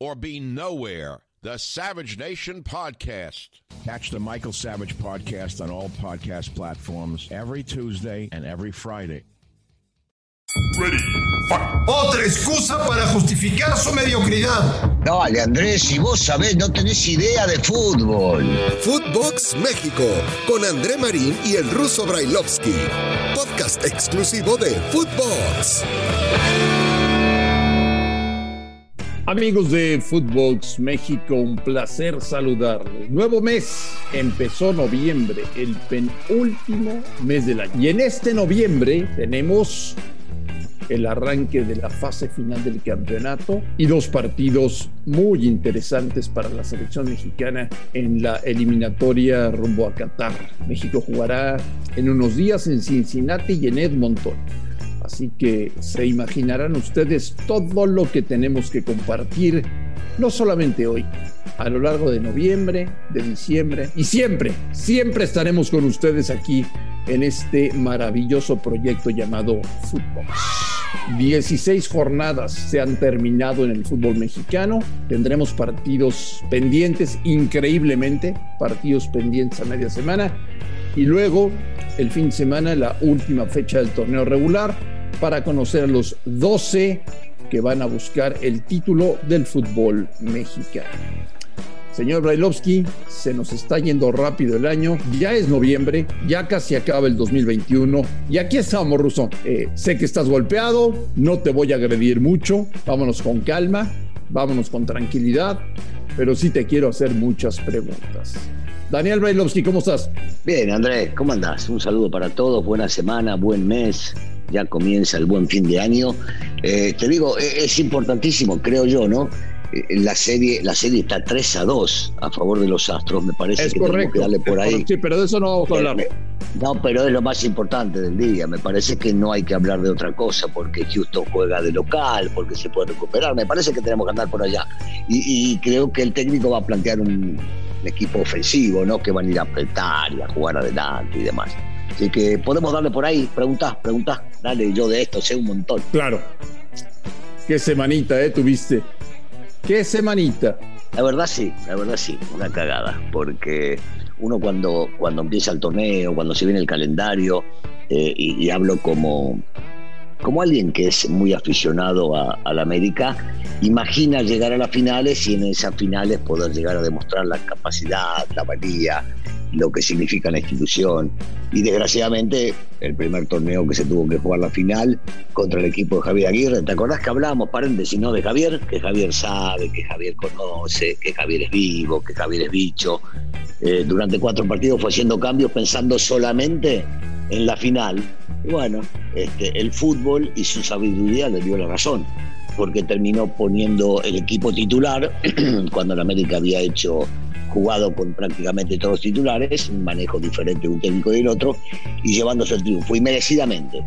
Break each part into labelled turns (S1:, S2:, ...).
S1: or be nowhere. The Savage Nation Podcast. Catch the Michael Savage Podcast on all podcast platforms every Tuesday and every Friday.
S2: Ready, fight.
S3: Otra excusa para justificar su mediocridad.
S4: Dale, Andrés, si vos sabés, no tenés idea de fútbol.
S5: Footbox México con André Marín y el ruso Brailovsky. Podcast exclusivo de Footbox.
S6: Amigos de Footbox México, un placer saludarlos. Nuevo mes, empezó noviembre, el penúltimo mes del año. Y en este noviembre tenemos el arranque de la fase final del campeonato y dos partidos muy interesantes para la selección mexicana en la eliminatoria rumbo a Qatar. México jugará en unos días en Cincinnati y en Edmonton. Así que se imaginarán ustedes todo lo que tenemos que compartir, no solamente hoy, a lo largo de noviembre, de diciembre y siempre, siempre estaremos con ustedes aquí en este maravilloso proyecto llamado Fútbol. 16 jornadas se han terminado en el fútbol mexicano. Tendremos partidos pendientes, increíblemente, partidos pendientes a media semana. Y luego, el fin de semana, la última fecha del torneo regular para conocer a los 12 que van a buscar el título del fútbol mexicano. Señor Brailovsky, se nos está yendo rápido el año, ya es noviembre, ya casi acaba el 2021 y aquí estamos, Ruso. Eh, sé que estás golpeado, no te voy a agredir mucho, vámonos con calma, vámonos con tranquilidad, pero sí te quiero hacer muchas preguntas. Daniel Brailovsky, ¿cómo estás?
S4: Bien, Andrés, ¿cómo andás? Un saludo para todos, buena semana, buen mes, ya comienza el buen fin de año. Eh, te digo, es, es importantísimo, creo yo, ¿no? Eh, La serie, la serie está 3 a 2 a favor de los Astros, me parece
S6: Es
S4: que tenemos
S6: correcto.
S4: que darle por ahí.
S6: Sí, pero de eso no vamos a hablar.
S4: No, pero es lo más importante del día. Me parece que no hay que hablar de otra cosa porque Houston juega de local, porque se puede recuperar. Me parece que tenemos que andar por allá. Y, y creo que el técnico va a plantear un, equipo ofensivo, ¿no? Que van a ir a apretar y a jugar adelante y demás. Así que podemos darle por ahí. Preguntás, preguntás. Dale, yo de esto sé un montón.
S6: Claro. Qué semanita, ¿eh? Tuviste. Qué semanita.
S4: La verdad sí, la verdad sí, una cagada, porque uno cuando, cuando empieza el torneo, cuando se viene el calendario, eh, y, y hablo como, como alguien que es muy aficionado a, a la América, imagina llegar a las finales y en esas finales poder llegar a demostrar la capacidad, la valía, lo que significa la institución. Y desgraciadamente, el primer torneo que se tuvo que jugar la final contra el equipo de Javier Aguirre, ¿te acordás que hablábamos, paréntesis, no de Javier? Que Javier sabe, que Javier conoce, que Javier es vivo, que Javier es bicho. Eh, durante cuatro partidos fue haciendo cambios pensando solamente en la final. Y bueno, este, el fútbol y su sabiduría le dio la razón, porque terminó poniendo el equipo titular cuando la América había hecho jugado con prácticamente todos los titulares, un manejo diferente de un técnico y del otro, y llevándose el triunfo, y merecidamente,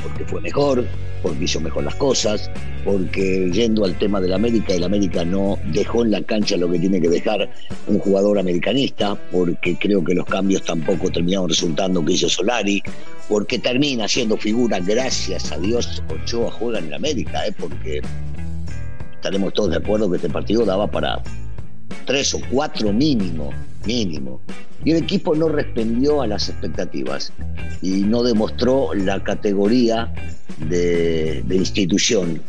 S4: porque fue mejor, porque hizo mejor las cosas, porque yendo al tema del América, el América no dejó en la cancha lo que tiene que dejar un jugador americanista, porque creo que los cambios tampoco terminaron resultando que hizo Solari, porque termina siendo figura, gracias a Dios, Ochoa juega en el América, ¿eh? porque estaremos todos de acuerdo que este partido daba para tres o cuatro mínimo, mínimo. Y el equipo no respondió a las expectativas y no demostró la categoría de, institución.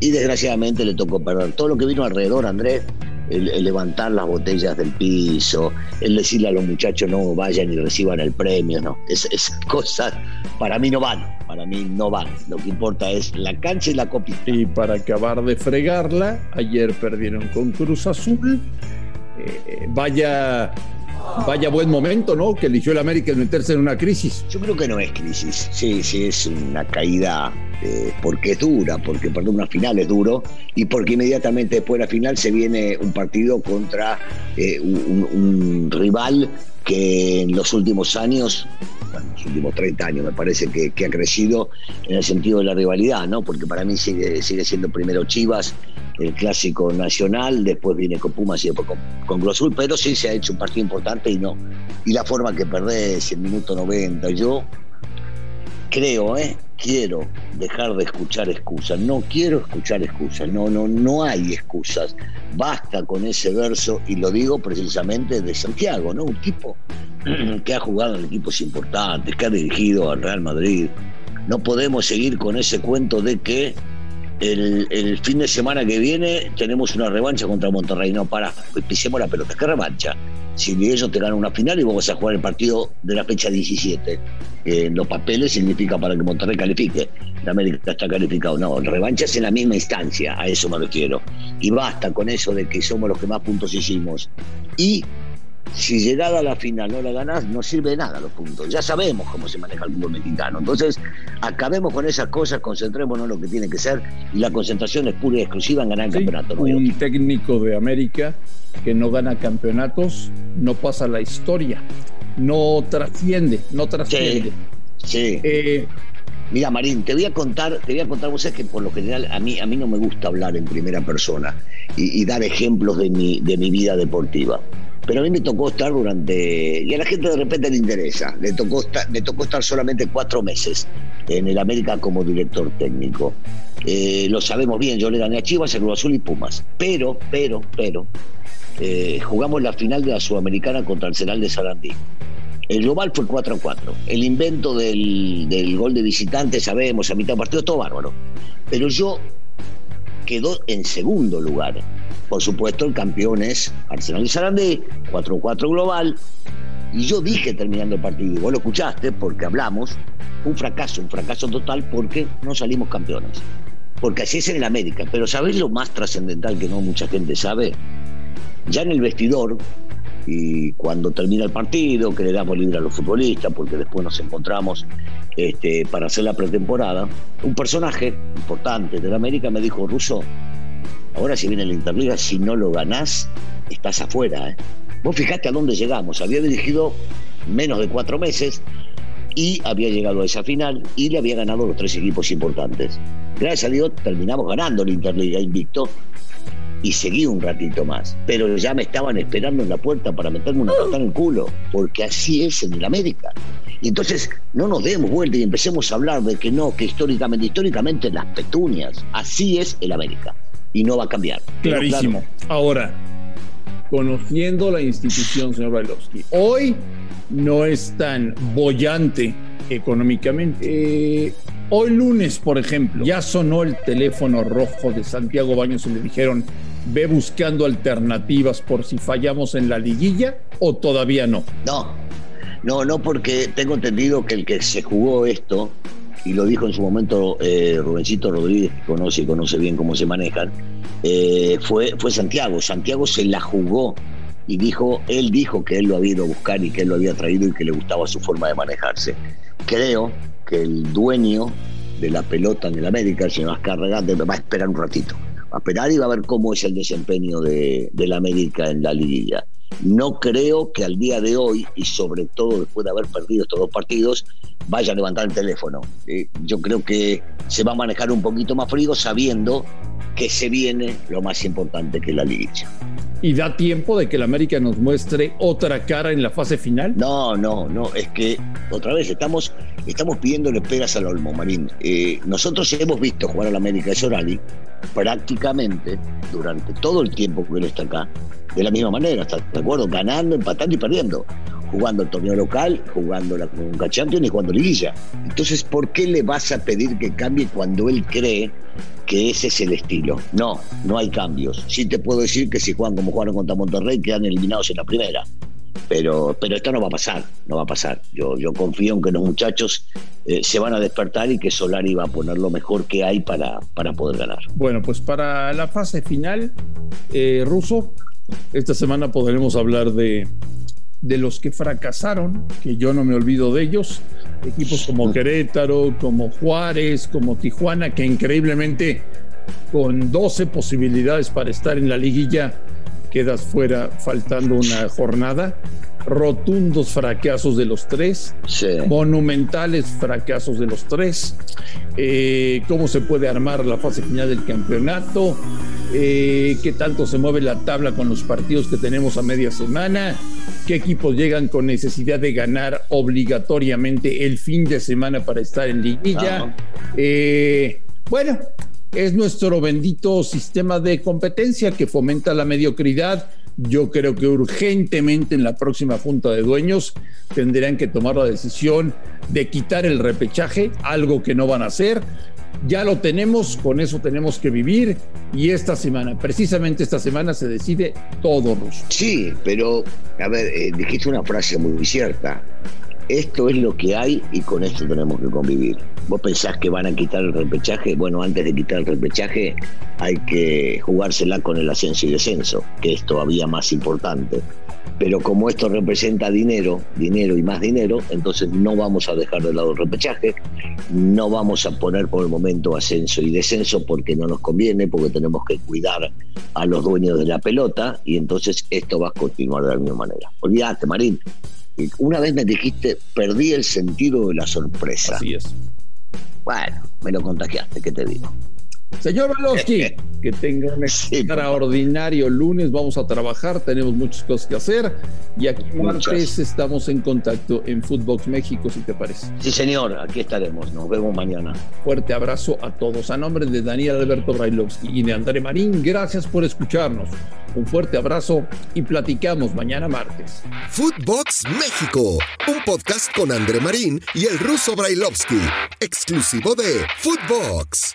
S4: Y desgraciadamente le tocó perder. Todo lo que vino alrededor, Andrés, el, levantar las botellas del piso, el decirle a los muchachos no vayan y reciban el premio, no. esas cosas para mí no van, para mí no van. Lo que importa es la cancha y la copita.
S6: Y para acabar de fregarla, ayer perdieron con Cruz Azul. Eh, vaya Vaya buen momento, ¿no? Que eligió el América en meterse en una crisis.
S4: Yo creo que no es crisis. Sí, sí, es una caída eh, porque es dura, porque perder una final es duro y porque inmediatamente después de la final se viene un partido contra eh, un, rival que en los últimos años, bueno, los últimos 30 años me parece que, ha crecido en el sentido de la rivalidad, ¿no? Porque para mí sigue, siendo primero Chivas, el clásico nacional, después viene con Pumas y después con, con Azul, pero sí se ha hecho un partido importante y no. Y la forma que perdés el minuto 90, yo creo, ¿eh? quiero dejar de escuchar excusas, no quiero escuchar excusas, no, no, no hay excusas. Basta con ese verso, y lo digo precisamente de Santiago, ¿no? Un tipo que ha jugado en equipos importantes, que ha dirigido al Real Madrid. No podemos seguir con ese cuento de que el, fin de semana que viene tenemos una revancha contra Monterrey. No, para, pisemos la pelota. ¿Qué revancha? Si ellos te ganan una final y vamos a jugar el partido de la fecha 17. En los papeles significa para que Monterrey califique. La América está calificado. No, revancha es en la misma instancia, a eso me refiero. Y basta con eso de que somos los que más puntos hicimos. Y si llegada a la final no la ganás, no sirve de nada los puntos. Ya sabemos cómo se maneja el fútbol mexicano. Entonces, acabemos con esas cosas, concentrémonos en lo que tiene que ser y la concentración es pura y exclusiva en ganar el campeonato.
S6: un técnico de América que no gana campeonatos no pasa la historia, no trasciende, no trasciende.
S4: Sí. Eh, Mira, Marín, te voy a contar, te voy a contar, vos sabés que por lo general a mí, a mí no me gusta hablar en primera persona y, y dar ejemplos de mi, de mi vida deportiva pero a mí me tocó estar durante, y a la gente de repente le interesa, le tocó estar, me tocó estar solamente cuatro meses en el América como director técnico. Eh, lo sabemos bien, yo le gané a Chivas, a Cruz Azul y Pumas, pero, pero, pero, eh, jugamos la final de la Sudamericana contra el Ceral de Sarandí. El global fue 4 a 4. El invento del, del gol de visitante, sabemos, a mitad de partido, todo bárbaro. Pero yo quedó en segundo lugar por supuesto, el campeón es Arsenal y Sarandí, 4-4 global. Y yo dije terminando el partido, y vos lo escuchaste porque hablamos, un fracaso, un fracaso total porque no salimos campeones. Porque así es en el América. Pero ¿sabés lo más trascendental que no mucha gente sabe? Ya en el vestidor, y cuando termina el partido, que le damos libre a los futbolistas, porque después nos encontramos este, para hacer la pretemporada, un personaje importante del América me dijo, Russo, Ahora si viene la Interliga, si no lo ganás, estás afuera. ¿eh? Vos fijate a dónde llegamos. Había dirigido menos de cuatro meses y había llegado a esa final y le había ganado los tres equipos importantes. Gracias a Dios terminamos ganando la Interliga invicto y seguí un ratito más. Pero ya me estaban esperando en la puerta para meterme una patada en el culo, porque así es en el América. Y entonces no nos demos vuelta y empecemos a hablar de que no, que históricamente, históricamente las petunias, así es el América y no va a cambiar.
S6: Clarísimo. Ahora, conociendo la institución, señor Bailovsky, hoy no es tan bollante económicamente. Eh, hoy lunes, por ejemplo, ya sonó el teléfono rojo de Santiago Baños y le dijeron, ve buscando alternativas por si fallamos en la liguilla o todavía no.
S4: No, no, no, porque tengo entendido que el que se jugó esto y lo dijo en su momento eh, Rubencito Rodríguez, que conoce y conoce bien cómo se manejan, eh, fue, fue Santiago. Santiago se la jugó y dijo, él dijo que él lo había ido a buscar y que él lo había traído y que le gustaba su forma de manejarse. Creo que el dueño de la pelota en el América, el señor Azcárraga, va a esperar un ratito. a esperar y va a ver cómo es el desempeño de, la América en la liguilla. No creo que al día de hoy, y sobre todo después de haber perdido estos dos partidos, vaya a levantar el teléfono. yo creo que se va a manejar un poquito más frío sabiendo que se viene lo más importante que la liguilla.
S6: ¿Y da tiempo de que la América nos muestre otra cara en la fase final?
S4: No, no, no. Es que, otra vez, estamos, estamos pidiéndole pegas al Olmo, Marín. Eh, nosotros hemos visto jugar a la América de Sorali prácticamente durante todo el tiempo que él está acá, de la misma manera, ¿estás de acuerdo? Ganando, empatando y perdiendo. Jugando el torneo local, jugando la Conca Champions y jugando Liguilla. Entonces, ¿por qué le vas a pedir que cambie cuando él cree que ese es el estilo. No, no hay cambios. Sí te puedo decir que si juegan como jugaron contra Monterrey, quedan eliminados en la primera. Pero, pero esto no va a pasar, no va a pasar. Yo, yo confío en que los muchachos eh, se van a despertar y que Solari va a poner lo mejor que hay para, para poder ganar.
S6: Bueno, pues para la fase final, eh, Ruso, esta semana podremos hablar de, de los que fracasaron, que yo no me olvido de ellos, equipos como Querétaro, como Juárez, como Tijuana, que increíblemente con 12 posibilidades para estar en la liguilla, quedas fuera faltando una jornada. Rotundos fracasos de los tres, monumentales fracasos de los tres. Eh, ¿Cómo se puede armar la fase final del campeonato? Eh, ¿Qué tanto se mueve la tabla con los partidos que tenemos a media semana? qué equipos llegan con necesidad de ganar obligatoriamente el fin de semana para estar en liguilla. Eh, bueno, es nuestro bendito sistema de competencia que fomenta la mediocridad. Yo creo que urgentemente en la próxima junta de dueños tendrán que tomar la decisión de quitar el repechaje, algo que no van a hacer, ya lo tenemos, con eso tenemos que vivir y esta semana, precisamente esta semana se decide todo, Ruso.
S4: Sí, pero, a ver, eh, dijiste una frase muy cierta. Esto es lo que hay y con esto tenemos que convivir. ¿Vos pensás que van a quitar el repechaje? Bueno, antes de quitar el repechaje hay que jugársela con el ascenso y descenso, que es todavía más importante. Pero como esto representa dinero, dinero y más dinero, entonces no vamos a dejar de lado el repechaje, no vamos a poner por el momento ascenso y descenso porque no nos conviene, porque tenemos que cuidar a los dueños de la pelota y entonces esto va a continuar de la misma manera. Olvídate, Marín. Una vez me dijiste, perdí el sentido de la sorpresa.
S6: Así es.
S4: Bueno, me lo contagiaste, ¿qué te digo?
S6: Señor Balowski, que tenga un extraordinario lunes. Vamos a trabajar, tenemos muchas cosas que hacer. Y aquí martes estamos en contacto en Footbox México, si te parece.
S4: Sí, señor, aquí estaremos. Nos vemos mañana.
S6: Fuerte abrazo a todos. A nombre de Daniel Alberto Brailovsky y de André Marín, gracias por escucharnos. Un fuerte abrazo y platicamos mañana martes.
S5: Footbox México, un podcast con André Marín y el ruso Brailovsky, exclusivo de Footbox.